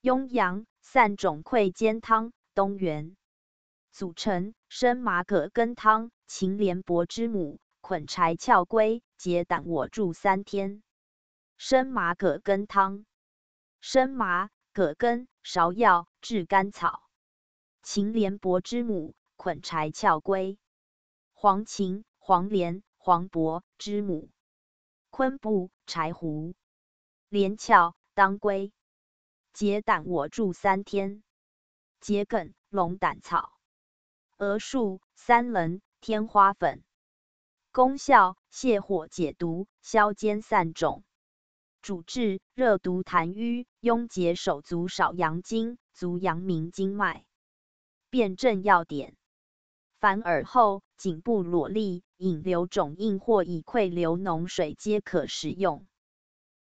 雍阳散肿溃坚汤东元组成生麻葛根汤，秦廉伯之母，捆柴翘归，解胆我住三天。生麻葛根汤，生麻、葛根、芍药、炙甘草。秦廉伯之母，捆柴翘归。黄芩、黄连、黄柏之母，昆布、柴胡、连翘、当归。解胆我住三天。桔梗、龙胆草。鹅树、三棱、天花粉。功效：泻火解毒，消坚散肿。主治：热毒痰瘀、壅结手足少阳经、足阳明经脉。辨证要点：凡耳后、颈部裸立，引流肿硬或已溃流脓水皆可食用。